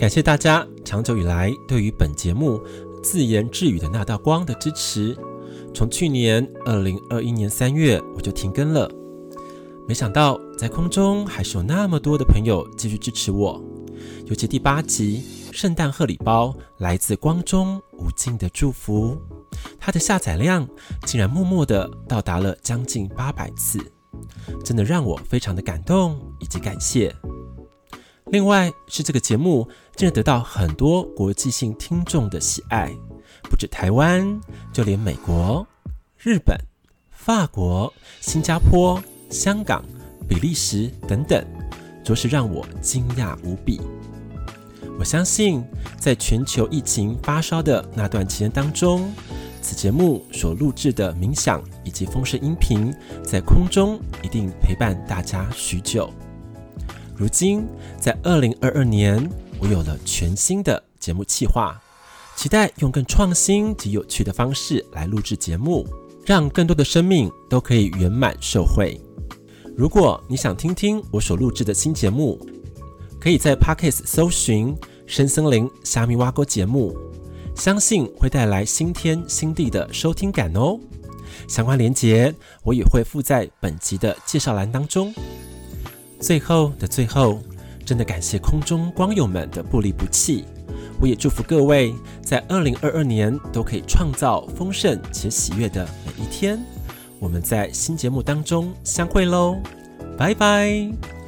感谢大家长久以来对于本节目自言自语的那道光的支持。从去年二零二一年三月我就停更了，没想到在空中还是有那么多的朋友继续支持我。尤其第八集圣诞贺礼包来自光中无尽的祝福，它的下载量竟然默默的到达了将近八百次，真的让我非常的感动以及感谢。另外是这个节目竟然得到很多国际性听众的喜爱，不止台湾，就连美国、日本、法国、新加坡、香港、比利时等等，着实让我惊讶无比。我相信，在全球疫情发烧的那段期间当中，此节目所录制的冥想以及风声音频，在空中一定陪伴大家许久。如今，在二零二二年，我有了全新的节目计划，期待用更创新及有趣的方式来录制节目，让更多的生命都可以圆满受惠。如果你想听听我所录制的新节目，可以在 Pockets 搜寻“深森林虾米挖沟”节目，相信会带来新天新地的收听感哦。相关链接我也会附在本集的介绍栏当中。最后的最后，真的感谢空中光友们的不离不弃，我也祝福各位在二零二二年都可以创造丰盛且喜悦的每一天。我们在新节目当中相会喽，拜拜。